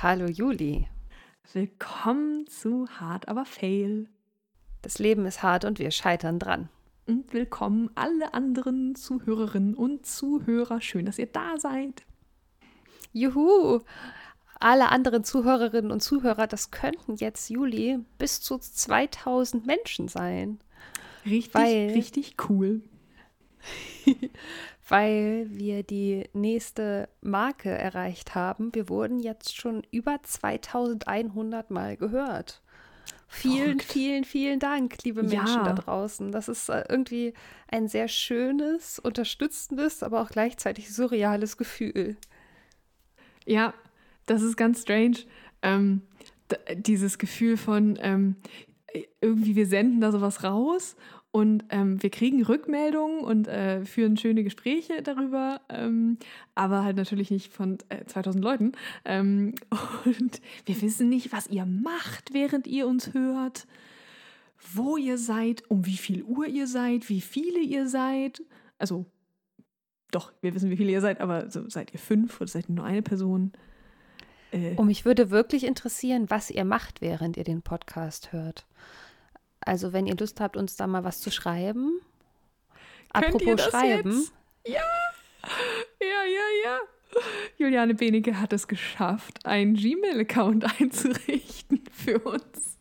Hallo Juli. Willkommen zu Hard aber Fail. Das Leben ist hart und wir scheitern dran. Und willkommen alle anderen Zuhörerinnen und Zuhörer. Schön, dass ihr da seid. Juhu! Alle anderen Zuhörerinnen und Zuhörer, das könnten jetzt Juli bis zu 2000 Menschen sein. Richtig, richtig cool. weil wir die nächste Marke erreicht haben. Wir wurden jetzt schon über 2100 Mal gehört. Vielen, Verrückt. vielen, vielen Dank, liebe Menschen ja. da draußen. Das ist äh, irgendwie ein sehr schönes, unterstützendes, aber auch gleichzeitig surreales Gefühl. Ja, das ist ganz strange. Ähm, dieses Gefühl von ähm, irgendwie, wir senden da sowas raus und ähm, wir kriegen Rückmeldungen und äh, führen schöne Gespräche darüber, ähm, aber halt natürlich nicht von äh, 2000 Leuten. Ähm, und wir wissen nicht, was ihr macht, während ihr uns hört, wo ihr seid, um wie viel Uhr ihr seid, wie viele ihr seid. Also, doch, wir wissen, wie viele ihr seid, aber so, seid ihr fünf oder seid ihr nur eine Person? Äh, und mich würde wirklich interessieren, was ihr macht, während ihr den Podcast hört. Also, wenn ihr Lust habt, uns da mal was zu schreiben. Könnt Apropos Schreiben. Jetzt? Ja, ja, ja, ja. Juliane Benecke hat es geschafft, einen Gmail-Account einzurichten für uns.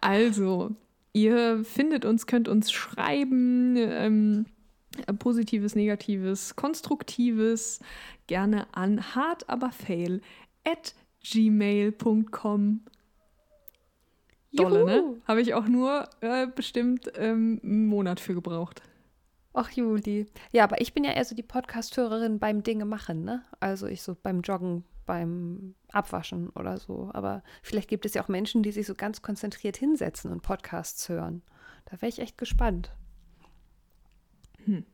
Also, ihr findet uns, könnt uns schreiben, ähm, positives, negatives, konstruktives, gerne an hardaberfail at gmail.com dolle, ne? Habe ich auch nur äh, bestimmt ähm, einen Monat für gebraucht. Ach, Juli. Ja, aber ich bin ja eher so die Podcast-Hörerin beim Dinge machen, ne? Also ich so beim Joggen, beim Abwaschen oder so. Aber vielleicht gibt es ja auch Menschen, die sich so ganz konzentriert hinsetzen und Podcasts hören. Da wäre ich echt gespannt. Hm.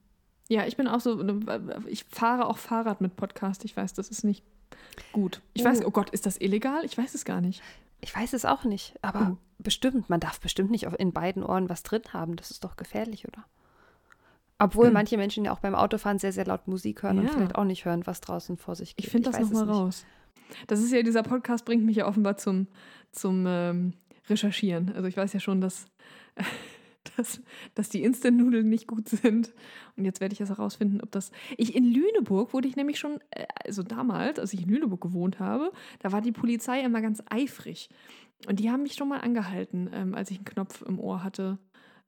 Ja, ich bin auch so, ne, ich fahre auch Fahrrad mit Podcast. Ich weiß, das ist nicht gut. Ich oh. weiß, oh Gott, ist das illegal? Ich weiß es gar nicht. Ich weiß es auch nicht, aber oh. bestimmt, man darf bestimmt nicht in beiden Ohren was drin haben. Das ist doch gefährlich, oder? Obwohl hm. manche Menschen ja auch beim Autofahren sehr, sehr laut Musik hören ja. und vielleicht auch nicht hören, was draußen vor sich geht. Ich finde das nochmal raus. Das ist ja, dieser Podcast bringt mich ja offenbar zum, zum ähm, Recherchieren. Also ich weiß ja schon, dass, dass, dass die Instant-Nudeln nicht gut sind. Und jetzt werde ich das herausfinden, ob das. Ich in Lüneburg wurde ich nämlich schon, äh, also damals, als ich in Lüneburg gewohnt habe, da war die Polizei immer ganz eifrig. Und die haben mich schon mal angehalten, ähm, als ich einen Knopf im Ohr hatte.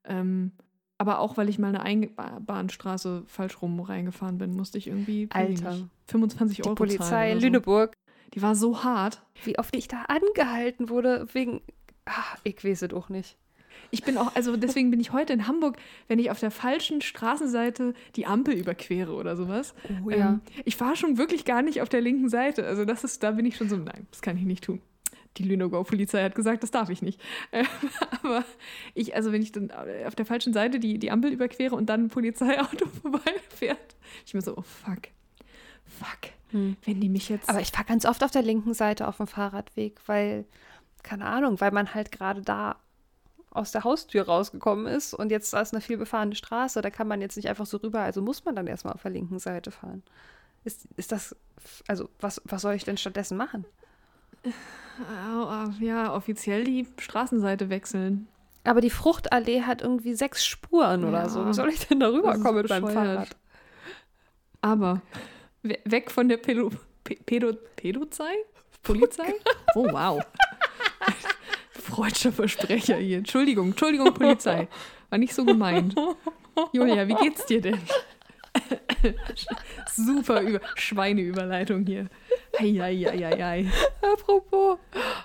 Ähm, aber auch, weil ich mal eine Einbahnstraße falsch rum reingefahren bin, musste ich irgendwie Alter. Nicht, 25 die Euro Polizei zahlen. Polizei Lüneburg. Die war so hart. Wie oft ich da angehalten wurde wegen. Ach, ich weiß es auch nicht. Ich bin auch, also deswegen bin ich heute in Hamburg, wenn ich auf der falschen Straßenseite die Ampel überquere oder sowas. Oh, ja. Ähm, ich fahre schon wirklich gar nicht auf der linken Seite. Also das ist, da bin ich schon so, nein, das kann ich nicht tun. Die Lüneburg-Polizei hat gesagt, das darf ich nicht. Äh, aber ich, also wenn ich dann auf der falschen Seite die, die Ampel überquere und dann ein Polizeiauto vorbeifährt, ich mir so, oh fuck, fuck, hm. wenn die mich jetzt. Aber ich fahre ganz oft auf der linken Seite auf dem Fahrradweg, weil, keine Ahnung, weil man halt gerade da aus der Haustür rausgekommen ist und jetzt ist eine viel befahrene Straße, da kann man jetzt nicht einfach so rüber, also muss man dann erstmal auf der linken Seite fahren. Ist, ist das, also was, was soll ich denn stattdessen machen? Ja, offiziell die Straßenseite wechseln. Aber die Fruchtallee hat irgendwie sechs Spuren ja, oder so. Wie soll ich denn da rüberkommen mit meinem Fahrrad? Aber weg von der Pedo, Pedo, Pedozei? Polizei? Oh, wow. Freudscher Versprecher hier. Entschuldigung, Entschuldigung, Polizei. War nicht so gemeint. Julia, wie geht's dir denn? Super Über Schweineüberleitung hier. Eieieiei. Apropos,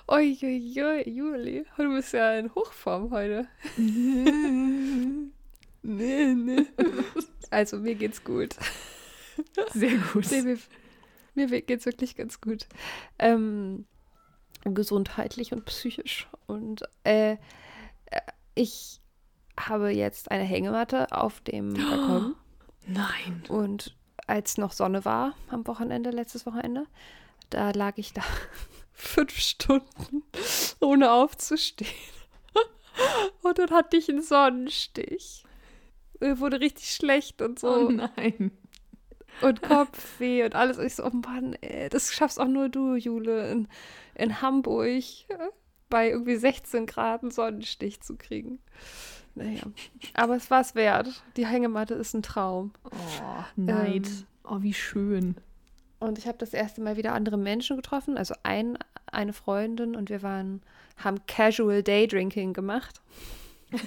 oi, Juli, du bist ja in Hochform heute. nee, nee. Also, mir geht's gut. Sehr gut. Nee, mir, mir geht's wirklich ganz gut. Ähm, gesundheitlich und psychisch. Und äh, ich habe jetzt eine Hängematte auf dem Balkon. Nein. Und als noch Sonne war am Wochenende, letztes Wochenende, da lag ich da fünf Stunden, ohne aufzustehen. Und dann hatte ich einen Sonnenstich. Mir wurde richtig schlecht und so. Oh nein. Und Kopfweh und alles. Und ich so, oh Mann, ey, das schaffst auch nur du, Jule, in, in Hamburg bei irgendwie 16 Grad einen Sonnenstich zu kriegen. Naja, aber es war es wert. Die Hängematte ist ein Traum. Oh, Neid. Ähm, oh, wie schön. Und ich habe das erste Mal wieder andere Menschen getroffen, also ein, eine Freundin und wir waren, haben Casual Day Drinking gemacht.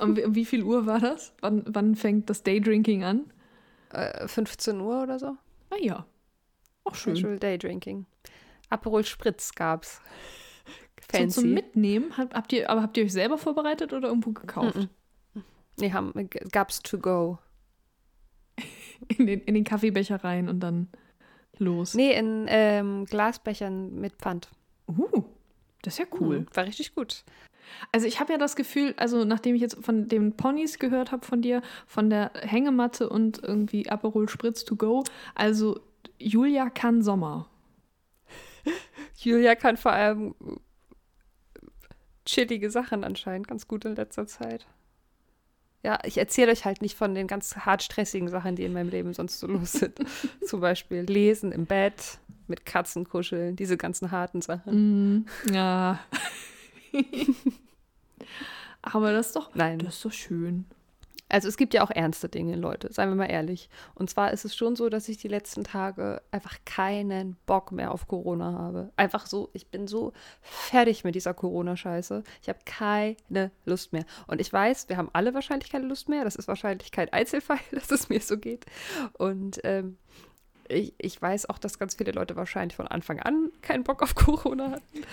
um, um, wie viel Uhr war das? Wann, wann fängt das Daydrinking an? Äh, 15 Uhr oder so. Ah ja. Auch schön. Casual Day Drinking. Aperol Spritz gab's. Fancy. So zum Mitnehmen? Habt ihr, aber habt ihr euch selber vorbereitet oder irgendwo gekauft? Mm -mm. Nee, haben, gab's to go. In den, in den Kaffeebecher und dann los. Nee, in ähm, Glasbechern mit Pfand. Uh, das ist ja cool. Mhm, war richtig gut. Also ich habe ja das Gefühl, also nachdem ich jetzt von den Ponys gehört habe von dir, von der Hängematte und irgendwie Aperol Spritz to go, also Julia kann Sommer. Julia kann vor allem chillige Sachen anscheinend ganz gut in letzter Zeit. Ja, ich erzähle euch halt nicht von den ganz hart stressigen Sachen, die in meinem Leben sonst so los sind. Zum Beispiel Lesen im Bett, mit Katzen kuscheln, diese ganzen harten Sachen. Mm, ja. Aber das ist doch, Nein. das ist doch schön. Also es gibt ja auch ernste Dinge, Leute, seien wir mal ehrlich. Und zwar ist es schon so, dass ich die letzten Tage einfach keinen Bock mehr auf Corona habe. Einfach so, ich bin so fertig mit dieser Corona-Scheiße. Ich habe keine Lust mehr. Und ich weiß, wir haben alle wahrscheinlich keine Lust mehr. Das ist wahrscheinlich kein Einzelfall, dass es mir so geht. Und ähm, ich, ich weiß auch, dass ganz viele Leute wahrscheinlich von Anfang an keinen Bock auf Corona hatten.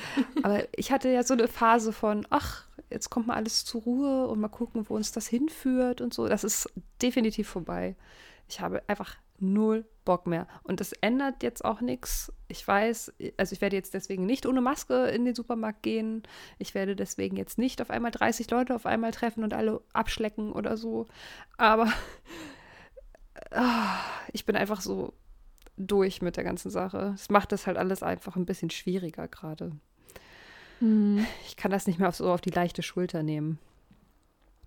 Aber ich hatte ja so eine Phase von, ach, jetzt kommt mal alles zur Ruhe und mal gucken, wo uns das hinführt und so. Das ist definitiv vorbei. Ich habe einfach null Bock mehr. Und das ändert jetzt auch nichts. Ich weiß, also ich werde jetzt deswegen nicht ohne Maske in den Supermarkt gehen. Ich werde deswegen jetzt nicht auf einmal 30 Leute auf einmal treffen und alle abschlecken oder so. Aber ah, ich bin einfach so durch mit der ganzen Sache. Es macht das halt alles einfach ein bisschen schwieriger gerade. Mhm. Ich kann das nicht mehr so auf die leichte Schulter nehmen.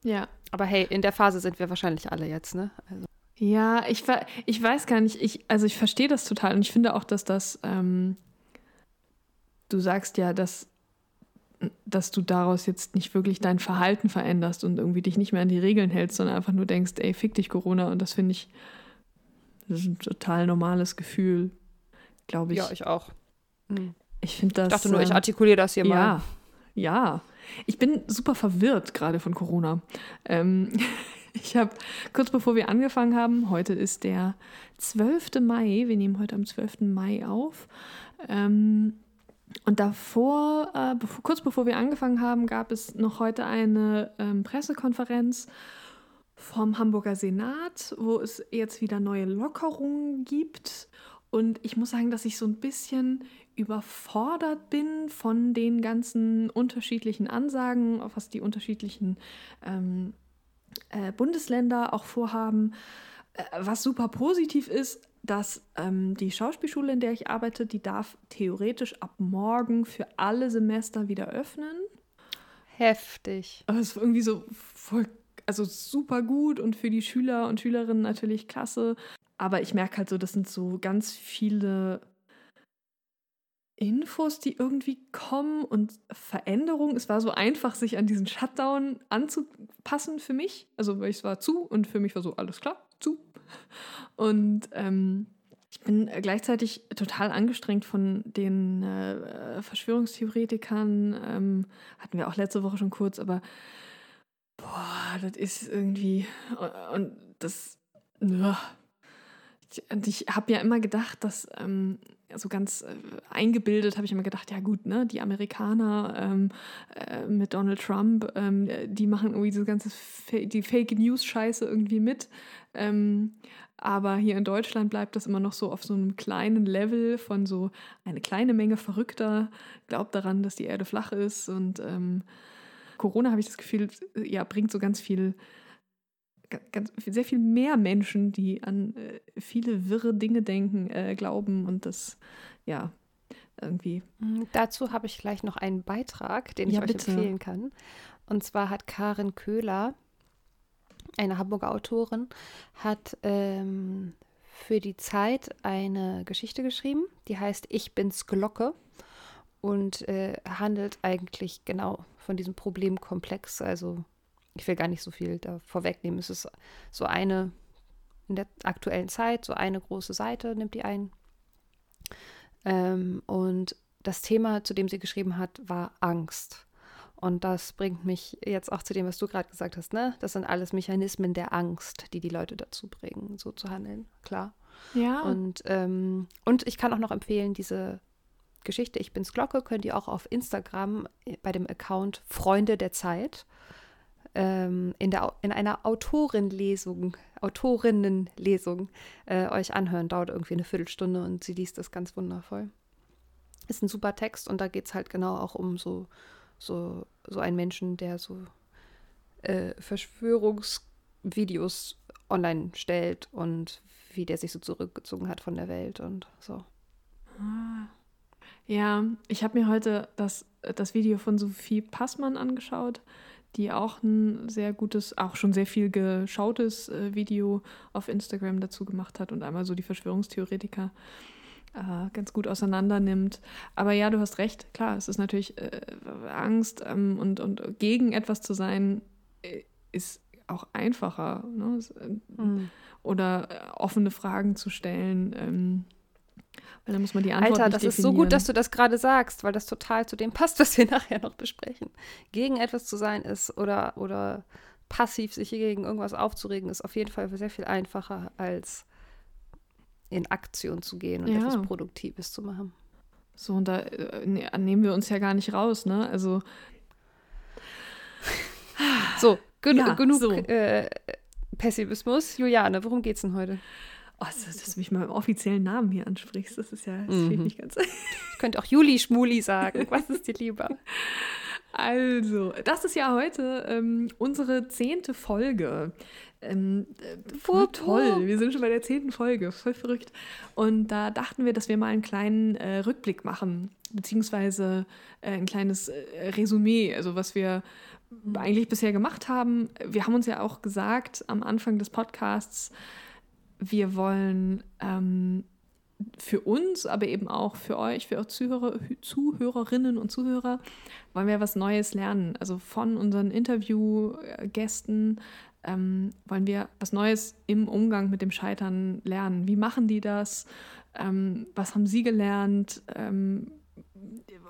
Ja. Aber hey, in der Phase sind wir wahrscheinlich alle jetzt, ne? Also. Ja, ich, ich weiß gar nicht, ich, also ich verstehe das total und ich finde auch, dass das, ähm, du sagst ja, dass, dass du daraus jetzt nicht wirklich dein Verhalten veränderst und irgendwie dich nicht mehr an die Regeln hältst, sondern einfach nur denkst, ey, fick dich Corona und das finde ich, das ist ein total normales Gefühl, glaube ich. Ja, ich auch. Mhm. Ich finde das. Ich dachte nur, ich ähm, artikuliere das hier ja, mal. Ja. Ich bin super verwirrt gerade von Corona. Ähm, ich habe kurz bevor wir angefangen haben, heute ist der 12. Mai, wir nehmen heute am 12. Mai auf. Ähm, und davor, äh, bevor, kurz bevor wir angefangen haben, gab es noch heute eine ähm, Pressekonferenz vom Hamburger Senat, wo es jetzt wieder neue Lockerungen gibt. Und ich muss sagen, dass ich so ein bisschen überfordert bin von den ganzen unterschiedlichen Ansagen, was die unterschiedlichen ähm, äh, Bundesländer auch vorhaben. Äh, was super positiv ist, dass ähm, die Schauspielschule, in der ich arbeite, die darf theoretisch ab morgen für alle Semester wieder öffnen. Heftig. Aber es ist irgendwie so voll also super gut und für die Schüler und Schülerinnen natürlich klasse. Aber ich merke halt so, das sind so ganz viele Infos, die irgendwie kommen und Veränderungen. Es war so einfach, sich an diesen Shutdown anzupassen für mich. Also, weil es war zu und für mich war so alles klar, zu. Und ähm, ich bin gleichzeitig total angestrengt von den äh, Verschwörungstheoretikern. Ähm, hatten wir auch letzte Woche schon kurz, aber boah, das ist irgendwie. Und das. Und ich habe ja immer gedacht, dass, ähm, so ganz äh, eingebildet habe ich immer gedacht, ja gut, ne, die Amerikaner ähm, äh, mit Donald Trump, ähm, die machen irgendwie diese ganze Fa die Fake News Scheiße irgendwie mit. Ähm, aber hier in Deutschland bleibt das immer noch so auf so einem kleinen Level von so eine kleine Menge Verrückter glaubt daran, dass die Erde flach ist und ähm, Corona habe ich das Gefühl, ja, bringt so ganz viel, ganz, sehr viel mehr Menschen, die an äh, viele wirre Dinge denken, äh, glauben und das, ja, irgendwie. Mhm, dazu habe ich gleich noch einen Beitrag, den ich ja, euch bitte. empfehlen kann. Und zwar hat Karin Köhler eine Hamburger Autorin, hat ähm, für die Zeit eine Geschichte geschrieben, die heißt Ich bin's Glocke und äh, handelt eigentlich genau von diesem Problemkomplex. Also ich will gar nicht so viel da vorwegnehmen. Es ist so eine in der aktuellen Zeit, so eine große Seite nimmt die ein. Ähm, und das Thema, zu dem sie geschrieben hat, war Angst. Und das bringt mich jetzt auch zu dem, was du gerade gesagt hast, ne? Das sind alles Mechanismen der Angst, die die Leute dazu bringen, so zu handeln, klar. Ja. Und, ähm, und ich kann auch noch empfehlen, diese Geschichte Ich bin's Glocke könnt ihr auch auf Instagram bei dem Account Freunde der Zeit ähm, in, der, in einer Autorenlesung, Autorinnenlesung äh, euch anhören. Dauert irgendwie eine Viertelstunde und sie liest das ganz wundervoll. Ist ein super Text und da geht es halt genau auch um so, so, so einen Menschen, der so äh, Verschwörungsvideos online stellt und wie der sich so zurückgezogen hat von der Welt und so. Ah. Ja, ich habe mir heute das, das Video von Sophie Passmann angeschaut die auch ein sehr gutes, auch schon sehr viel geschautes äh, Video auf Instagram dazu gemacht hat und einmal so die Verschwörungstheoretiker äh, ganz gut auseinander nimmt. Aber ja, du hast recht, klar, es ist natürlich äh, Angst ähm, und, und gegen etwas zu sein, äh, ist auch einfacher. Ne? Mhm. Oder äh, offene Fragen zu stellen. Ähm, weil dann muss man die Antwort Alter, das definieren. ist so gut, dass du das gerade sagst, weil das total zu dem passt, was wir nachher noch besprechen. Gegen etwas zu sein ist oder, oder passiv sich gegen irgendwas aufzuregen, ist auf jeden Fall sehr viel einfacher, als in Aktion zu gehen und ja. etwas Produktives zu machen. So, und da äh, ne, nehmen wir uns ja gar nicht raus, ne? Also. so, gen ja, genug so. Äh, Pessimismus. Juliane, worum geht's denn heute? Oh, dass, dass du mich mal im offiziellen Namen hier ansprichst, das ist ja, das mhm. nicht ganz. Ich könnte auch Juli Schmuli sagen. Was ist dir lieber? Also, das ist ja heute ähm, unsere zehnte Folge. Ähm, äh, voll toll. Wir sind schon bei der zehnten Folge. Voll verrückt. Und da dachten wir, dass wir mal einen kleinen äh, Rückblick machen, beziehungsweise äh, ein kleines äh, Resümee, also was wir eigentlich bisher gemacht haben. Wir haben uns ja auch gesagt am Anfang des Podcasts, wir wollen ähm, für uns, aber eben auch für euch, für eure Zuhörer, Zuhörerinnen und Zuhörer, wollen wir was Neues lernen. Also von unseren Interviewgästen ähm, wollen wir was Neues im Umgang mit dem Scheitern lernen. Wie machen die das? Ähm, was haben sie gelernt? Ähm,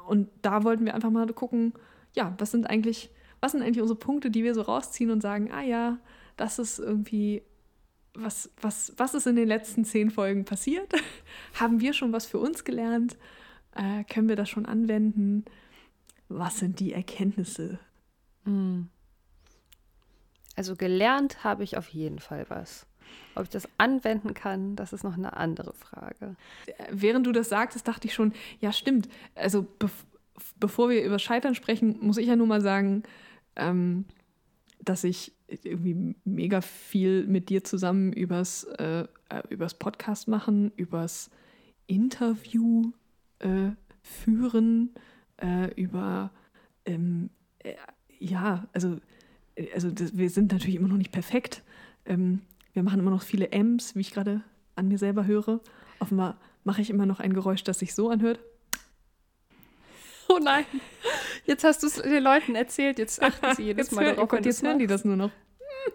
und da wollten wir einfach mal gucken, ja, was sind eigentlich, was sind eigentlich unsere Punkte, die wir so rausziehen und sagen, ah ja, das ist irgendwie was, was, was ist in den letzten zehn Folgen passiert? Haben wir schon was für uns gelernt? Äh, können wir das schon anwenden? Was sind die Erkenntnisse? Hm. Also gelernt habe ich auf jeden Fall was. Ob ich das anwenden kann, das ist noch eine andere Frage. Während du das sagtest, dachte ich schon, ja stimmt. Also be bevor wir über Scheitern sprechen, muss ich ja nur mal sagen, ähm, dass ich irgendwie mega viel mit dir zusammen übers, äh, äh, übers Podcast machen, übers Interview äh, führen, äh, über ähm, äh, ja, also, äh, also das, wir sind natürlich immer noch nicht perfekt. Ähm, wir machen immer noch viele M's, wie ich gerade an mir selber höre. Offenbar mache ich immer noch ein Geräusch, das sich so anhört. Oh nein. Jetzt hast du es den Leuten erzählt, jetzt achten sie jedes jetzt Mal darauf. Oh Gott, jetzt hören die das nur noch.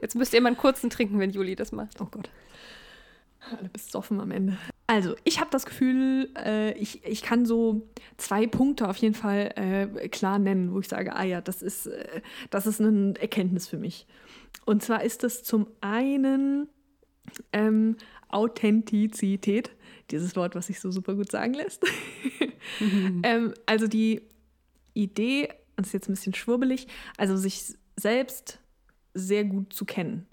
Jetzt müsst ihr mal einen kurzen trinken, wenn Juli das macht. Oh Gott. Alle besoffen am Ende. Also, ich habe das Gefühl, äh, ich, ich kann so zwei Punkte auf jeden Fall äh, klar nennen, wo ich sage, ah ja, das ist, äh, das ist eine Erkenntnis für mich. Und zwar ist das zum einen ähm, Authentizität, dieses Wort, was sich so super gut sagen lässt. mhm. ähm, also die Idee, das ist jetzt ein bisschen schwurbelig, also sich selbst sehr gut zu kennen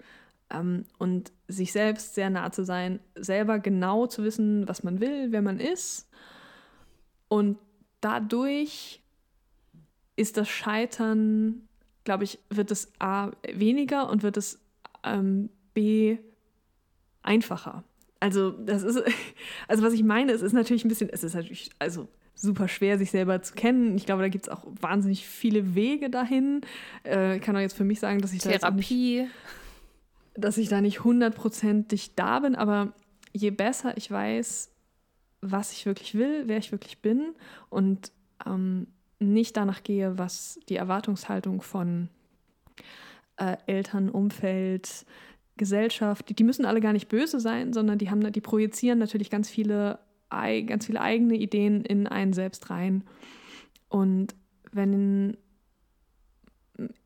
ähm, und sich selbst sehr nah zu sein, selber genau zu wissen, was man will, wer man ist. Und dadurch ist das Scheitern, glaube ich, wird es A weniger und wird es ähm, B einfacher. Also, das ist, also was ich meine, es ist natürlich ein bisschen, es ist natürlich, also super schwer, sich selber zu kennen. Ich glaube, da gibt es auch wahnsinnig viele Wege dahin. Äh, ich kann auch jetzt für mich sagen, dass ich Therapie. dass ich da nicht hundertprozentig da bin, aber je besser ich weiß, was ich wirklich will, wer ich wirklich bin und ähm, nicht danach gehe, was die Erwartungshaltung von äh, Eltern, Umfeld, Gesellschaft, die, die, müssen alle gar nicht böse sein, sondern die haben, die projizieren natürlich ganz viele, ganz viele eigene Ideen in einen selbst rein. Und wenn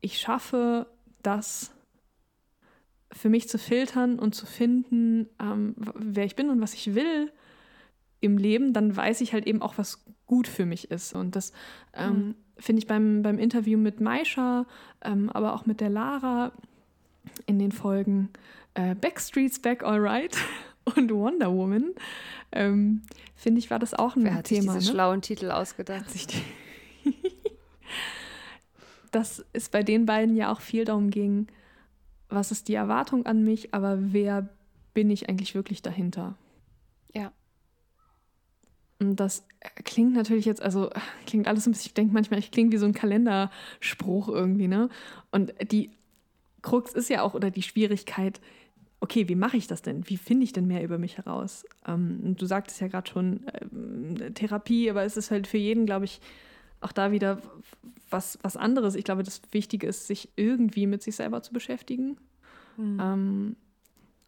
ich schaffe, das für mich zu filtern und zu finden, ähm, wer ich bin und was ich will im Leben, dann weiß ich halt eben auch, was gut für mich ist. Und das ähm, mhm. finde ich beim, beim Interview mit Maisha, ähm, aber auch mit der Lara in den Folgen äh, Backstreet's Back Alright und Wonder Woman, ähm, finde ich, war das auch ein Wer hat Thema. Sich diese ne? schlauen Titel ausgedacht. dass es bei den beiden ja auch viel darum ging, was ist die Erwartung an mich, aber wer bin ich eigentlich wirklich dahinter? Ja. Und das klingt natürlich jetzt, also klingt alles ein bisschen, ich denke manchmal, ich klinge wie so ein Kalenderspruch irgendwie, ne? Und die Krux ist ja auch, oder die Schwierigkeit, okay, wie mache ich das denn? Wie finde ich denn mehr über mich heraus? Ähm, du sagtest ja gerade schon ähm, Therapie, aber es ist halt für jeden, glaube ich, auch da wieder was, was anderes. Ich glaube, das Wichtige ist, sich irgendwie mit sich selber zu beschäftigen. Mhm. Ähm,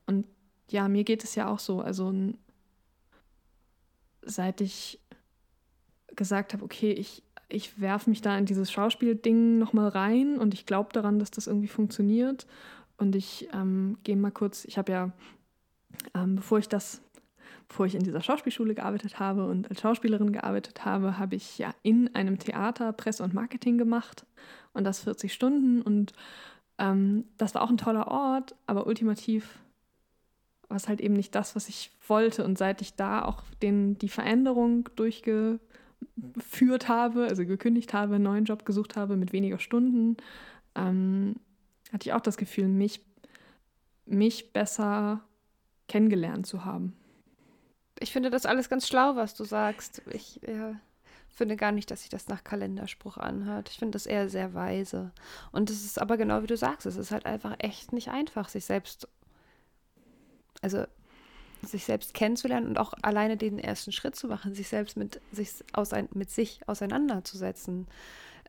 und ja, mir geht es ja auch so. Also seit ich gesagt habe, okay, ich, ich werfe mich da in dieses Schauspielding nochmal rein und ich glaube daran, dass das irgendwie funktioniert. Und ich ähm, gehe mal kurz, ich habe ja, ähm, bevor ich das bevor ich in dieser Schauspielschule gearbeitet habe und als Schauspielerin gearbeitet habe, habe ich ja in einem Theater Presse und Marketing gemacht und das 40 Stunden und ähm, das war auch ein toller Ort, aber ultimativ war es halt eben nicht das, was ich wollte. Und seit ich da auch den, die Veränderung durchgeführt habe, also gekündigt habe, einen neuen Job gesucht habe mit weniger Stunden, ähm, hatte ich auch das Gefühl, mich, mich besser kennengelernt zu haben ich finde das alles ganz schlau, was du sagst. Ich ja, finde gar nicht, dass sich das nach Kalenderspruch anhört. Ich finde das eher sehr weise. Und es ist aber genau wie du sagst, es ist halt einfach echt nicht einfach, sich selbst, also sich selbst kennenzulernen und auch alleine den ersten Schritt zu machen, sich selbst mit sich, ausein mit sich auseinanderzusetzen.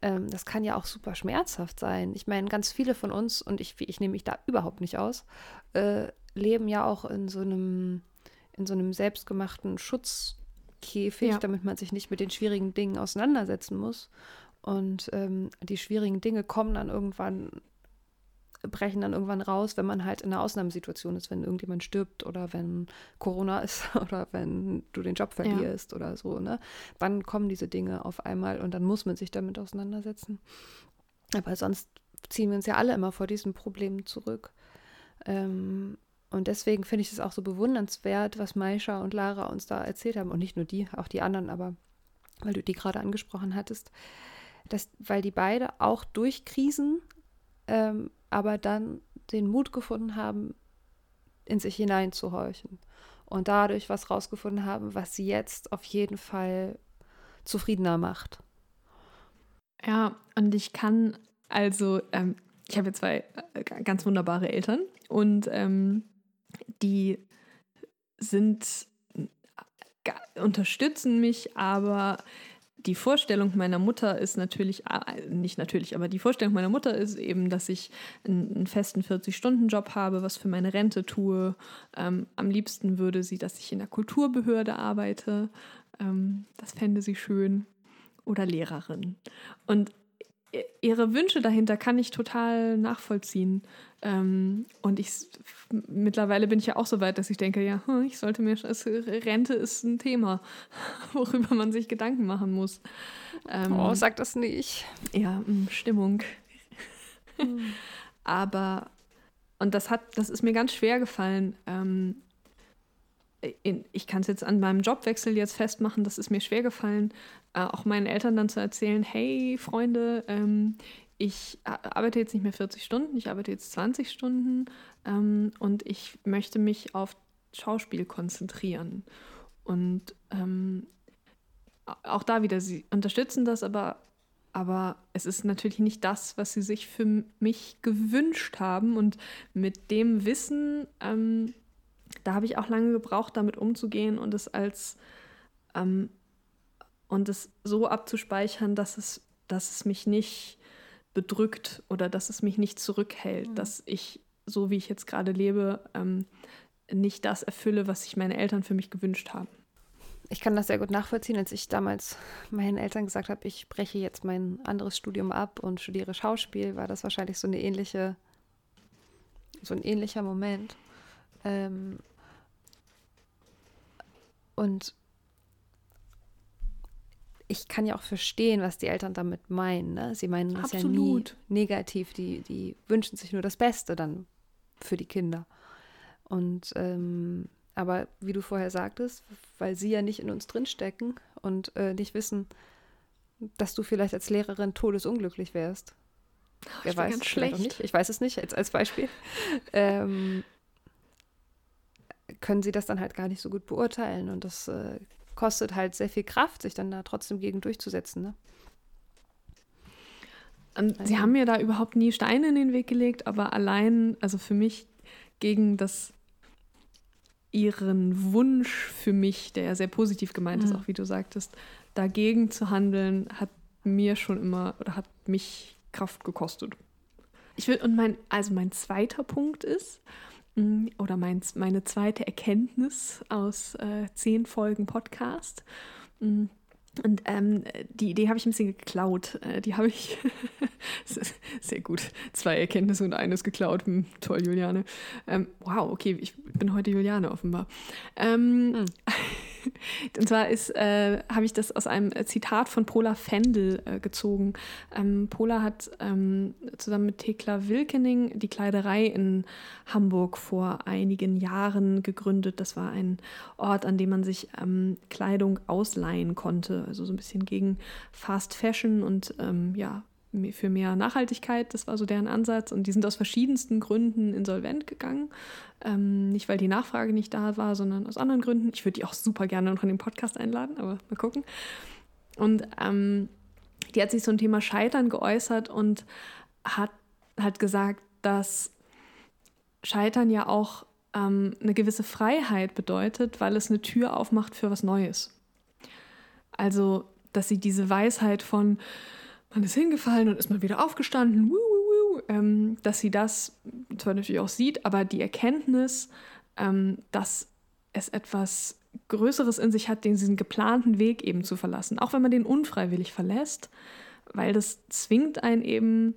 Ähm, das kann ja auch super schmerzhaft sein. Ich meine, ganz viele von uns, und ich, ich nehme mich da überhaupt nicht aus, äh, leben ja auch in so einem in so einem selbstgemachten Schutzkäfig, ja. damit man sich nicht mit den schwierigen Dingen auseinandersetzen muss. Und ähm, die schwierigen Dinge kommen dann irgendwann, brechen dann irgendwann raus, wenn man halt in einer Ausnahmesituation ist, wenn irgendjemand stirbt oder wenn Corona ist oder wenn du den Job verlierst ja. oder so. Ne? Dann kommen diese Dinge auf einmal und dann muss man sich damit auseinandersetzen. Aber sonst ziehen wir uns ja alle immer vor diesen Problemen zurück. Ähm, und deswegen finde ich es auch so bewundernswert, was Maisha und Lara uns da erzählt haben. Und nicht nur die, auch die anderen, aber weil du die gerade angesprochen hattest, dass, weil die beide auch durch Krisen, ähm, aber dann den Mut gefunden haben, in sich hineinzuhorchen. Und dadurch was rausgefunden haben, was sie jetzt auf jeden Fall zufriedener macht. Ja, und ich kann also, ähm, ich habe zwei äh, ganz wunderbare Eltern und ähm, die sind unterstützen mich, aber die Vorstellung meiner Mutter ist natürlich, nicht natürlich, aber die Vorstellung meiner Mutter ist eben, dass ich einen, festen 40-Stunden-Job habe, was für meine Rente tue. Ähm, am liebsten würde sie, dass ich in der Kulturbehörde arbeite. Ähm, das fände sie schön. Oder Lehrerin. Und ihre Wünsche dahinter kann ich total nachvollziehen. Ähm, und ich mittlerweile bin ich ja auch so weit, dass ich denke, ja, hm, ich sollte mir Rente ist ein Thema, worüber man sich Gedanken machen muss. Ähm, oh, sag das nicht. Ja, hm, Stimmung. Hm. Aber und das hat, das ist mir ganz schwer gefallen. Ähm, in, ich kann es jetzt an meinem Jobwechsel jetzt festmachen, das ist mir schwer gefallen, äh, auch meinen Eltern dann zu erzählen, hey Freunde, ähm, ich arbeite jetzt nicht mehr 40 Stunden, ich arbeite jetzt 20 Stunden ähm, und ich möchte mich auf Schauspiel konzentrieren. Und ähm, auch da wieder, sie unterstützen das, aber aber es ist natürlich nicht das, was sie sich für mich gewünscht haben. Und mit dem Wissen, ähm, da habe ich auch lange gebraucht, damit umzugehen und es als ähm, und es so abzuspeichern, dass es, dass es mich nicht bedrückt oder dass es mich nicht zurückhält, mhm. dass ich, so wie ich jetzt gerade lebe, ähm, nicht das erfülle, was sich meine Eltern für mich gewünscht haben ich kann das sehr gut nachvollziehen, als ich damals meinen Eltern gesagt habe, ich breche jetzt mein anderes Studium ab und studiere Schauspiel, war das wahrscheinlich so eine ähnliche, so ein ähnlicher Moment. Ähm und ich kann ja auch verstehen, was die Eltern damit meinen. Ne? Sie meinen das Absolut. ja nie negativ. Die, die wünschen sich nur das Beste dann für die Kinder. Und ähm, aber wie du vorher sagtest, weil sie ja nicht in uns drinstecken und äh, nicht wissen, dass du vielleicht als Lehrerin todesunglücklich wärst. Wer weiß, ganz schlecht. Nicht. Ich weiß es nicht, als, als Beispiel. ähm, können sie das dann halt gar nicht so gut beurteilen. Und das äh, kostet halt sehr viel Kraft, sich dann da trotzdem gegen durchzusetzen. Ne? Und also. sie haben mir da überhaupt nie Steine in den Weg gelegt, aber allein, also für mich gegen das ihren Wunsch für mich, der ja sehr positiv gemeint mhm. ist, auch wie du sagtest, dagegen zu handeln, hat mir schon immer oder hat mich Kraft gekostet. Ich will, und mein, also mein zweiter Punkt ist, oder mein, meine zweite Erkenntnis aus äh, zehn Folgen Podcast, mm, und ähm, die Idee habe ich ein bisschen geklaut. Äh, die habe ich sehr gut. Zwei Erkenntnisse und eines geklaut. Hm, toll, Juliane. Ähm, wow, okay, ich bin heute Juliane offenbar. Ähm, hm. Und zwar äh, habe ich das aus einem Zitat von Pola Fendel äh, gezogen. Ähm, Pola hat ähm, zusammen mit Thekla Wilkening die Kleiderei in Hamburg vor einigen Jahren gegründet. Das war ein Ort, an dem man sich ähm, Kleidung ausleihen konnte. Also so ein bisschen gegen Fast Fashion und ähm, ja, für mehr Nachhaltigkeit. Das war so deren Ansatz. Und die sind aus verschiedensten Gründen insolvent gegangen. Ähm, nicht, weil die Nachfrage nicht da war, sondern aus anderen Gründen. Ich würde die auch super gerne noch in den Podcast einladen, aber mal gucken. Und ähm, die hat sich ein Thema Scheitern geäußert und hat, hat gesagt, dass Scheitern ja auch ähm, eine gewisse Freiheit bedeutet, weil es eine Tür aufmacht für was Neues. Also, dass sie diese Weisheit von, man ist hingefallen und ist mal wieder aufgestanden, woo, woo, woo, ähm, dass sie das zwar natürlich auch sieht, aber die Erkenntnis, ähm, dass es etwas Größeres in sich hat, den diesen geplanten Weg eben zu verlassen, auch wenn man den unfreiwillig verlässt, weil das zwingt einen eben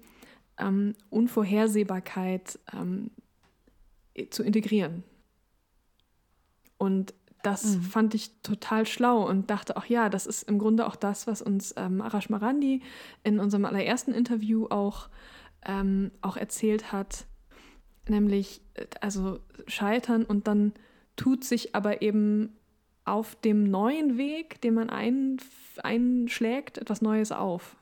ähm, Unvorhersehbarkeit ähm, zu integrieren. Und das mhm. fand ich total schlau und dachte auch, ja, das ist im Grunde auch das, was uns ähm, Arash Marandi in unserem allerersten Interview auch, ähm, auch erzählt hat. Nämlich, äh, also scheitern und dann tut sich aber eben auf dem neuen Weg, den man ein, einschlägt, etwas Neues auf.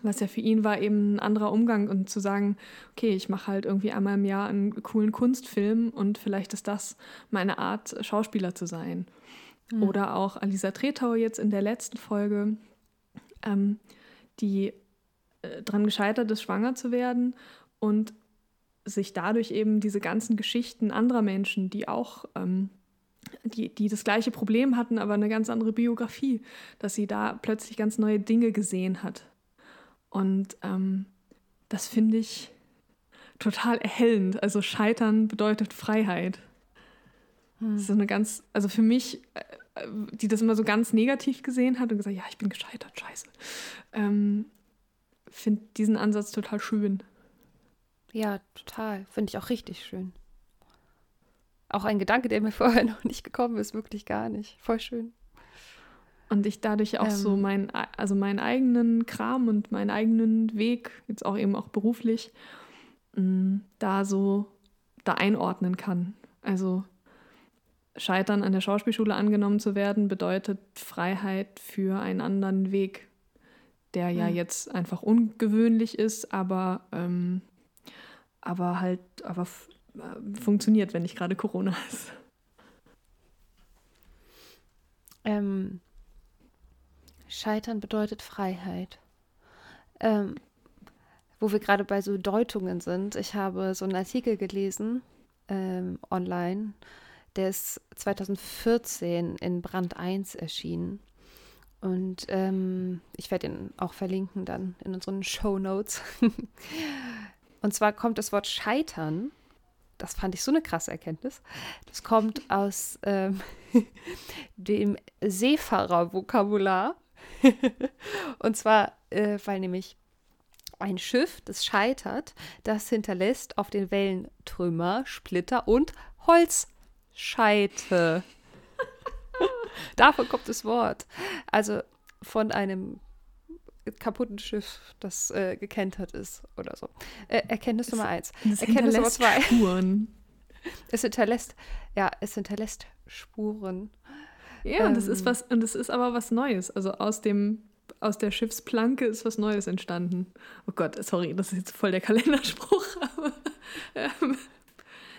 Was ja für ihn war eben ein anderer Umgang und zu sagen, okay, ich mache halt irgendwie einmal im Jahr einen coolen Kunstfilm und vielleicht ist das meine Art, Schauspieler zu sein. Mhm. Oder auch Alisa Tretau jetzt in der letzten Folge, ähm, die äh, dran gescheitert ist, schwanger zu werden und sich dadurch eben diese ganzen Geschichten anderer Menschen, die auch ähm, die, die das gleiche Problem hatten, aber eine ganz andere Biografie, dass sie da plötzlich ganz neue Dinge gesehen hat und ähm, das finde ich total erhellend. Also Scheitern bedeutet Freiheit. Hm. Das ist eine ganz, also für mich, äh, die das immer so ganz negativ gesehen hat und gesagt, ja, ich bin gescheitert, scheiße. Ähm, finde diesen Ansatz total schön. Ja, total. Finde ich auch richtig schön. Auch ein Gedanke, der mir vorher noch nicht gekommen ist, wirklich gar nicht. Voll schön. Und ich dadurch auch ähm. so mein, also meinen eigenen Kram und meinen eigenen Weg, jetzt auch eben auch beruflich, mm, da so da einordnen kann. Also Scheitern an der Schauspielschule angenommen zu werden, bedeutet Freiheit für einen anderen Weg, der ja mhm. jetzt einfach ungewöhnlich ist, aber, ähm, aber halt, aber äh, funktioniert, wenn nicht gerade Corona ist. Ähm, Scheitern bedeutet Freiheit. ähm, wo wir gerade bei so Deutungen sind. Ich habe so einen Artikel gelesen ähm, online, der ist 2014 in Brand 1 erschienen. Und ähm, ich werde ihn auch verlinken dann in unseren Show Notes. Und zwar kommt das Wort Scheitern. Das fand ich so eine krasse Erkenntnis. Das kommt aus ähm, dem Seefahrer-Vokabular. Und zwar, äh, weil nämlich ein Schiff, das scheitert, das hinterlässt auf den Wellen Trümmer, Splitter und Holzscheite. Davon kommt das Wort. Also von einem kaputten Schiff, das äh, gekentert ist oder so. Äh, Erkenntnis Nummer eins. Erkenntnis Nummer zwei. Spuren. Es hinterlässt, ja, es hinterlässt Spuren. Ja, ähm, und das ist ähm. was, und das ist aber was Neues. Also aus dem, aus der Schiffsplanke ist was Neues entstanden. Oh Gott, sorry, das ist jetzt voll der Kalenderspruch, aber ähm,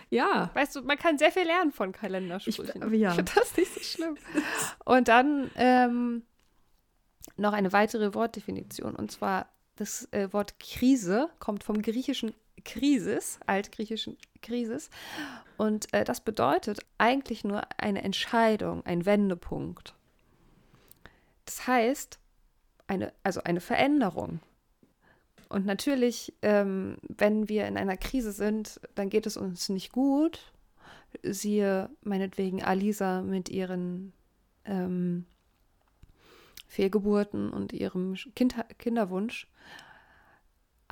ja. Weißt du, man kann sehr viel lernen von Kalendersprüchen. Ich, ja. ich finde das nicht so schlimm. Und dann ähm, noch eine weitere Wortdefinition. Und zwar das äh, Wort Krise kommt vom griechischen Krisis, altgriechischen Krisis. Und äh, das bedeutet eigentlich nur eine Entscheidung, ein Wendepunkt. Das heißt, eine, also eine Veränderung. Und natürlich, ähm, wenn wir in einer Krise sind, dann geht es uns nicht gut. Siehe meinetwegen Alisa mit ihren ähm, Fehlgeburten und ihrem kind Kinderwunsch.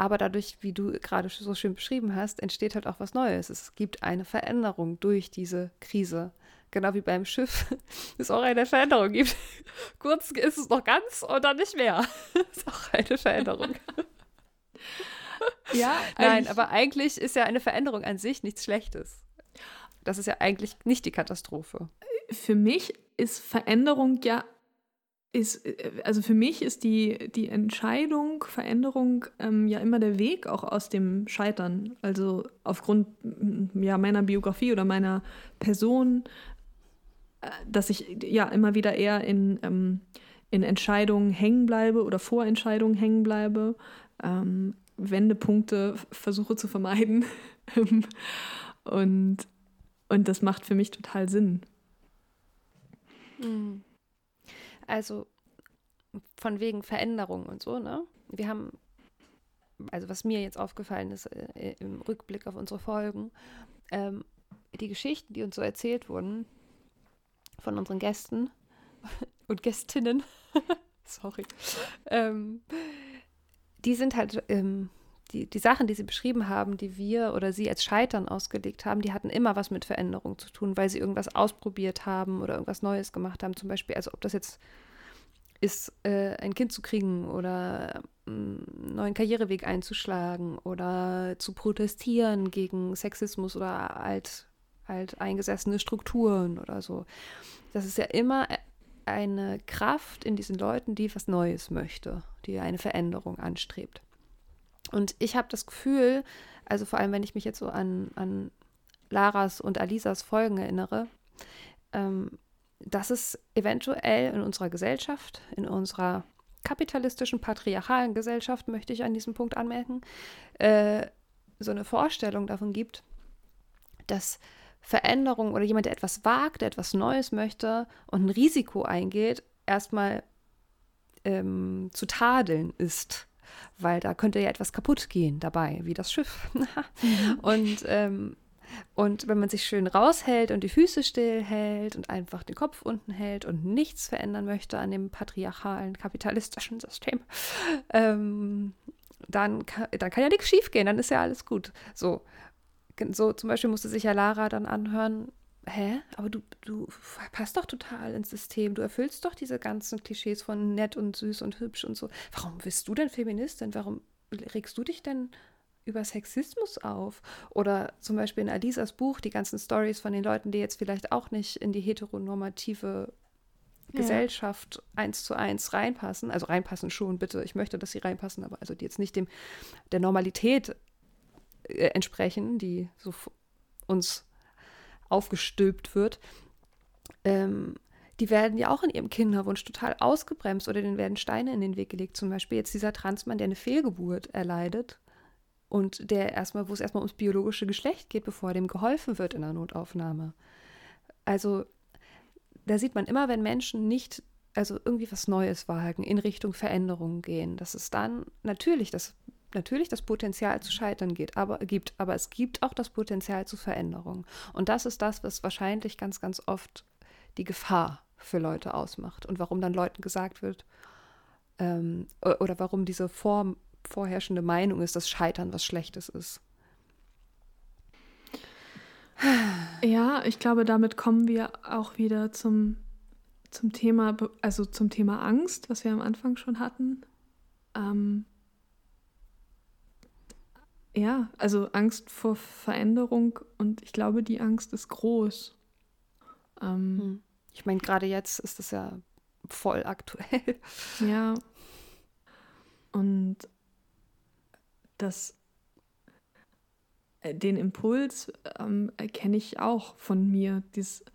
Aber dadurch, wie du gerade so schön beschrieben hast, entsteht halt auch was Neues. Es gibt eine Veränderung durch diese Krise. Genau wie beim Schiff es auch eine Veränderung gibt. Kurz ist es noch ganz und dann nicht mehr. Es ist auch eine Veränderung. Ja, nein, aber eigentlich ist ja eine Veränderung an sich nichts Schlechtes. Das ist ja eigentlich nicht die Katastrophe. Für mich ist Veränderung ja ist, also für mich ist die, die Entscheidung, Veränderung ähm, ja immer der Weg auch aus dem Scheitern. Also aufgrund ja, meiner Biografie oder meiner Person, äh, dass ich ja immer wieder eher in, ähm, in Entscheidungen hängen bleibe oder Vorentscheidungen hängen bleibe, ähm, Wendepunkte versuche zu vermeiden. und, und das macht für mich total Sinn. Mhm. Also von wegen Veränderung und so, ne? Wir haben, also was mir jetzt aufgefallen ist äh, im Rückblick auf unsere Folgen, ähm, die Geschichten, die uns so erzählt wurden von unseren Gästen und Gästinnen, sorry, ähm, die sind halt, ähm, die, die Sachen, die sie beschrieben haben, die wir oder sie als Scheitern ausgelegt haben, die hatten immer was mit Veränderung zu tun, weil sie irgendwas ausprobiert haben oder irgendwas Neues gemacht haben. Zum Beispiel, also ob das jetzt ist, äh, ein Kind zu kriegen oder einen mm, neuen Karriereweg einzuschlagen oder zu protestieren gegen Sexismus oder alt, alt eingesessene Strukturen oder so. Das ist ja immer eine Kraft in diesen Leuten, die was Neues möchte, die eine Veränderung anstrebt. Und ich habe das Gefühl, also vor allem wenn ich mich jetzt so an, an Laras und Alisas Folgen erinnere, ähm, dass es eventuell in unserer Gesellschaft, in unserer kapitalistischen, patriarchalen Gesellschaft, möchte ich an diesem Punkt anmerken, äh, so eine Vorstellung davon gibt, dass Veränderung oder jemand, der etwas wagt, der etwas Neues möchte und ein Risiko eingeht, erstmal ähm, zu tadeln ist weil da könnte ja etwas kaputt gehen dabei, wie das Schiff. Und, ähm, und wenn man sich schön raushält und die Füße still hält und einfach den Kopf unten hält und nichts verändern möchte an dem patriarchalen, kapitalistischen System, ähm, dann, kann, dann kann ja nichts schief gehen, dann ist ja alles gut. So, so zum Beispiel musste sich ja Lara dann anhören, hä, aber du, du passt doch total ins System. Du erfüllst doch diese ganzen Klischees von nett und süß und hübsch und so. Warum bist du denn Feministin? Warum regst du dich denn über Sexismus auf? Oder zum Beispiel in Alisas Buch die ganzen Stories von den Leuten, die jetzt vielleicht auch nicht in die heteronormative Gesellschaft ja. eins zu eins reinpassen. Also reinpassen schon, bitte. Ich möchte, dass sie reinpassen, aber also die jetzt nicht dem der Normalität äh, entsprechen, die so uns aufgestülpt wird, ähm, die werden ja auch in ihrem Kinderwunsch total ausgebremst oder denen werden Steine in den Weg gelegt. Zum Beispiel jetzt dieser Transmann, der eine Fehlgeburt erleidet und der erstmal, wo es erstmal ums biologische Geschlecht geht, bevor dem geholfen wird in der Notaufnahme. Also da sieht man immer, wenn Menschen nicht, also irgendwie was Neues wagen, in Richtung Veränderungen gehen, dass es dann natürlich das, natürlich das Potenzial zu scheitern geht, aber, gibt, aber es gibt auch das Potenzial zu Veränderungen. Und das ist das, was wahrscheinlich ganz, ganz oft die Gefahr für Leute ausmacht und warum dann Leuten gesagt wird, ähm, oder warum diese vor, vorherrschende Meinung ist, dass Scheitern was Schlechtes ist. Ja, ich glaube, damit kommen wir auch wieder zum, zum Thema, also zum Thema Angst, was wir am Anfang schon hatten. Ähm, ja, also Angst vor Veränderung und ich glaube, die Angst ist groß. Ähm, hm. ich meine, gerade jetzt ist es ja voll aktuell. Ja. Und das äh, den Impuls ähm, kenne ich auch von mir, dies,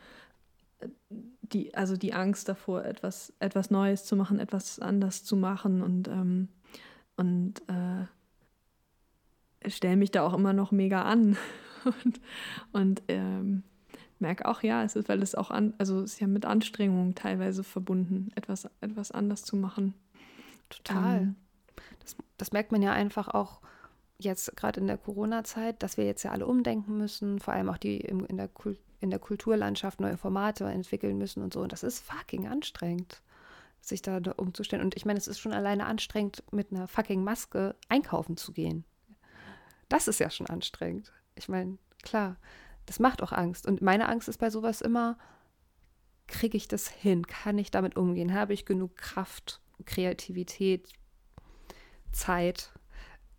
äh, die, also die Angst davor, etwas, etwas Neues zu machen, etwas anders zu machen und, ähm, und äh, stelle mich da auch immer noch mega an und, und ähm, merke auch, ja, es ist, weil es auch an, also es ist ja mit Anstrengungen teilweise verbunden, etwas, etwas anders zu machen. Total. Ähm, das, das merkt man ja einfach auch jetzt gerade in der Corona-Zeit, dass wir jetzt ja alle umdenken müssen, vor allem auch die in der, in der Kulturlandschaft neue Formate entwickeln müssen und so. Und das ist fucking anstrengend, sich da umzustellen. Und ich meine, es ist schon alleine anstrengend, mit einer fucking Maske einkaufen zu gehen. Das ist ja schon anstrengend. Ich meine, klar, das macht auch Angst. Und meine Angst ist bei sowas immer, kriege ich das hin? Kann ich damit umgehen? Habe ich genug Kraft, Kreativität, Zeit?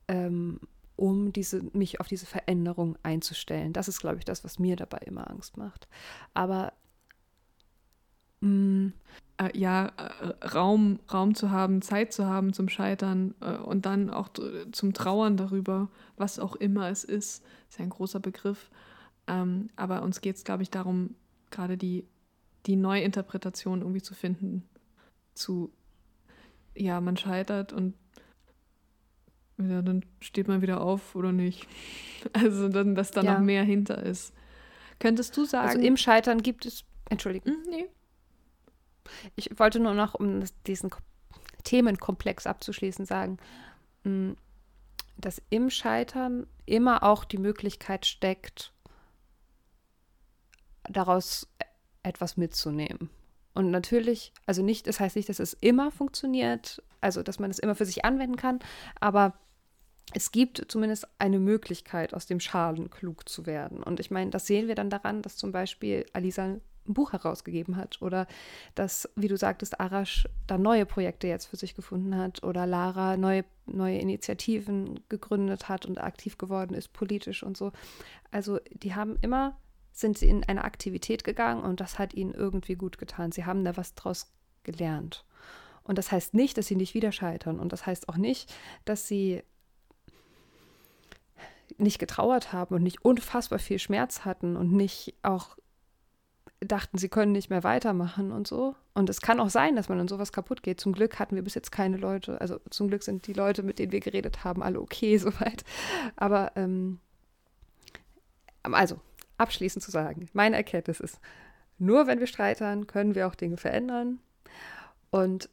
ähm, um diese, mich auf diese Veränderung einzustellen. Das ist, glaube ich, das, was mir dabei immer Angst macht. Aber mh, mm, äh, ja, äh, Raum, Raum zu haben, Zeit zu haben zum Scheitern äh, und dann auch zum Trauern darüber, was auch immer es ist, ist ja ein großer Begriff. Ähm, aber uns geht es, glaube ich, darum, gerade die, die Neuinterpretation irgendwie zu finden. Zu, ja, man scheitert und ja, dann steht man wieder auf oder nicht. Also dann, dass da ja. noch mehr hinter ist. Könntest du also sagen. Also im Scheitern gibt es. Entschuldigung. Hm, nee. Ich wollte nur noch, um diesen Themenkomplex abzuschließen, sagen, hm, dass im Scheitern immer auch die Möglichkeit steckt, daraus etwas mitzunehmen. Und natürlich, also nicht, das heißt nicht, dass es immer funktioniert, also dass man es immer für sich anwenden kann, aber es gibt zumindest eine Möglichkeit, aus dem Schaden klug zu werden. Und ich meine, das sehen wir dann daran, dass zum Beispiel Alisa ein Buch herausgegeben hat oder dass, wie du sagtest, Arash da neue Projekte jetzt für sich gefunden hat oder Lara neue, neue Initiativen gegründet hat und aktiv geworden ist, politisch und so. Also die haben immer, sind sie in eine Aktivität gegangen und das hat ihnen irgendwie gut getan. Sie haben da was draus gelernt. Und das heißt nicht, dass sie nicht wieder scheitern. Und das heißt auch nicht, dass sie nicht getrauert haben und nicht unfassbar viel Schmerz hatten und nicht auch dachten, sie können nicht mehr weitermachen und so. Und es kann auch sein, dass man an sowas kaputt geht. Zum Glück hatten wir bis jetzt keine Leute, also zum Glück sind die Leute, mit denen wir geredet haben, alle okay soweit. Aber ähm, also, abschließend zu sagen, meine Erkenntnis ist, nur wenn wir streitern, können wir auch Dinge verändern. Und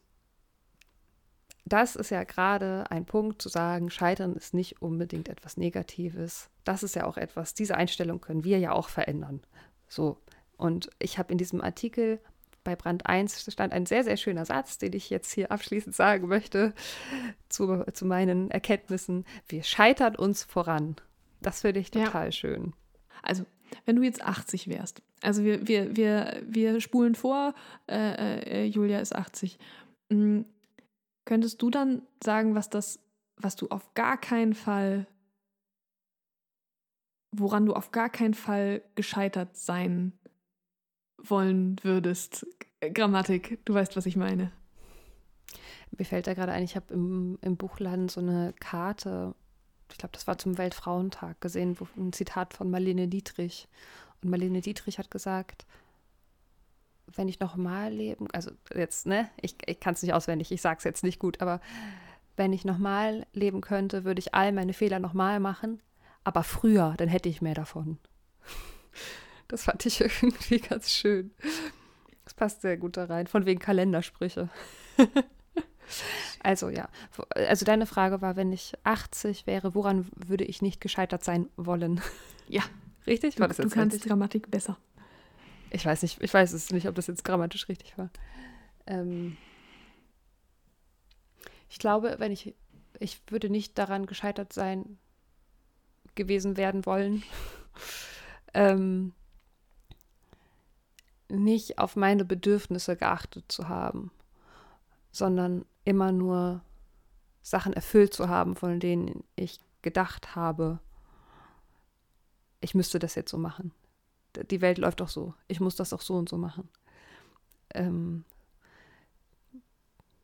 das ist ja gerade ein Punkt zu sagen, Scheitern ist nicht unbedingt etwas Negatives. Das ist ja auch etwas, diese Einstellung können wir ja auch verändern. So. Und ich habe in diesem Artikel bei Brand 1 stand ein sehr, sehr schöner Satz, den ich jetzt hier abschließend sagen möchte zu, zu meinen Erkenntnissen. Wir scheitern uns voran. Das finde ich total ja. schön. Also, wenn du jetzt 80 wärst, also wir, wir, wir, wir spulen vor, äh, äh, Julia ist 80. Könntest du dann sagen, was das, was du auf gar keinen Fall, woran du auf gar keinen Fall gescheitert sein wollen würdest? Grammatik, du weißt, was ich meine. Mir fällt da gerade ein, ich habe im, im Buchladen so eine Karte, ich glaube, das war zum Weltfrauentag gesehen, wo ein Zitat von Marlene Dietrich. Und Marlene Dietrich hat gesagt, wenn ich nochmal leben, also jetzt, ne, ich, ich kann es nicht auswendig, ich sage es jetzt nicht gut, aber wenn ich nochmal leben könnte, würde ich all meine Fehler nochmal machen, aber früher, dann hätte ich mehr davon. Das fand ich irgendwie ganz schön. Das passt sehr gut da rein, von wegen Kalendersprüche. also ja, also deine Frage war, wenn ich 80 wäre, woran würde ich nicht gescheitert sein wollen? Ja, richtig? War das jetzt du kannst richtig? Grammatik besser. Ich weiß nicht, ich weiß es nicht, ob das jetzt grammatisch richtig war. Ähm ich glaube, wenn ich, ich würde nicht daran gescheitert sein gewesen werden wollen, ähm, nicht auf meine Bedürfnisse geachtet zu haben, sondern immer nur Sachen erfüllt zu haben, von denen ich gedacht habe, ich müsste das jetzt so machen. Die Welt läuft doch so. Ich muss das auch so und so machen. Ähm,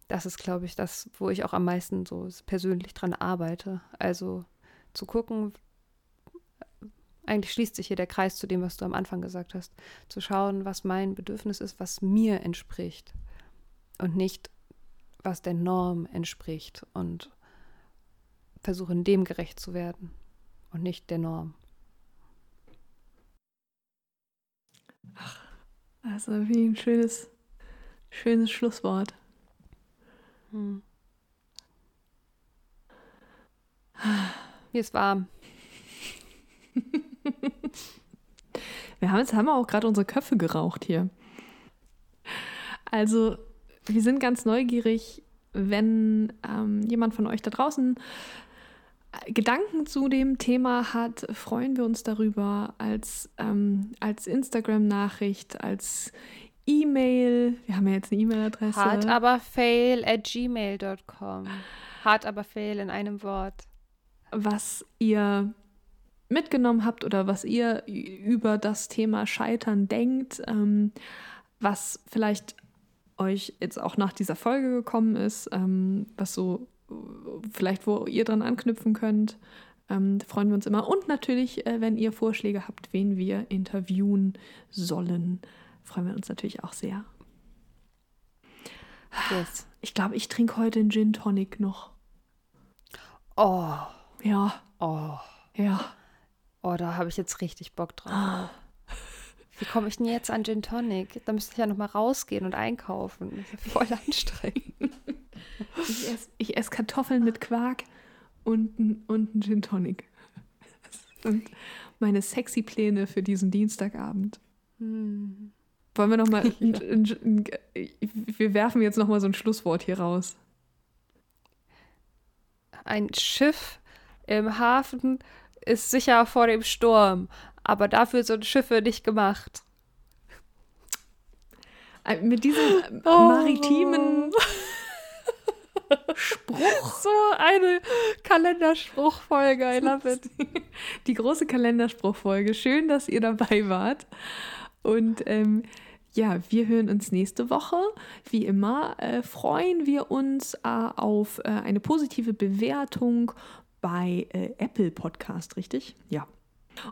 das ist, glaube ich, das, wo ich auch am meisten so persönlich dran arbeite. Also zu gucken, eigentlich schließt sich hier der Kreis zu dem, was du am Anfang gesagt hast, zu schauen, was mein Bedürfnis ist, was mir entspricht und nicht, was der Norm entspricht und versuchen, dem gerecht zu werden und nicht der Norm. Ach, also wie ein schönes, schönes Schlusswort. Hm. Mir ist warm. wir haben jetzt haben wir auch gerade unsere Köpfe geraucht hier. Also, wir sind ganz neugierig, wenn ähm, jemand von euch da draußen äh, Gedanken zu dem Thema hat, freuen wir uns darüber als, ähm, als Instagram-Nachricht, als E-Mail. Wir haben ja jetzt eine E-Mail-Adresse. Hartaberfail at gmail.com. Hartaberfail in einem Wort. Was ihr mitgenommen habt oder was ihr über das Thema Scheitern denkt, ähm, was vielleicht euch jetzt auch nach dieser Folge gekommen ist, ähm, was so vielleicht wo ihr dran anknüpfen könnt. Ähm, da freuen wir uns immer. Und natürlich, äh, wenn ihr Vorschläge habt, wen wir interviewen sollen, freuen wir uns natürlich auch sehr. Yes. Ich glaube, ich trinke heute einen Gin Tonic noch. Oh. Ja. Oh. Ja. Oh, da habe ich jetzt richtig Bock drauf. Ah. Wie komme ich denn jetzt an Gin Tonic? Da müsste ich ja noch mal rausgehen und einkaufen. Ja voll anstrengend. Ich esse ich ess Kartoffeln mit Quark und, und einen Gin Tonic. Das sind meine sexy Pläne für diesen Dienstagabend. Hm. Wollen wir noch mal, wir werfen jetzt noch mal so ein Schlusswort hier raus. Ein Schiff im Hafen ist sicher vor dem Sturm, aber dafür sind Schiffe nicht gemacht. Äh, mit diesem oh. maritimen Spruch. So eine Kalenderspruchfolge, I love it. Die große Kalenderspruchfolge. Schön, dass ihr dabei wart. Und ähm, ja, wir hören uns nächste Woche. Wie immer äh, freuen wir uns äh, auf äh, eine positive Bewertung bei äh, Apple Podcast, richtig? Ja.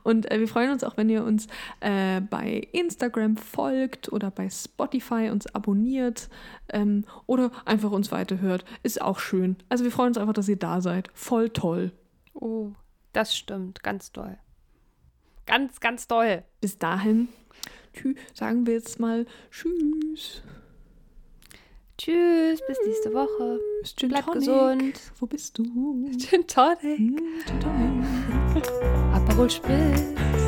Und äh, wir freuen uns auch, wenn ihr uns äh, bei Instagram folgt oder bei Spotify uns abonniert ähm, oder einfach uns weiterhört. Ist auch schön. Also wir freuen uns einfach, dass ihr da seid. Voll toll. Oh, das stimmt. Ganz toll. Ganz, ganz toll. Bis dahin sagen wir jetzt mal Tschüss. Tschüss, bis nächste Woche. Gin Bleib Tonic. gesund. Wo bist du? Gin Tonic. Mm, Gin Tonic. Aperol Spritz.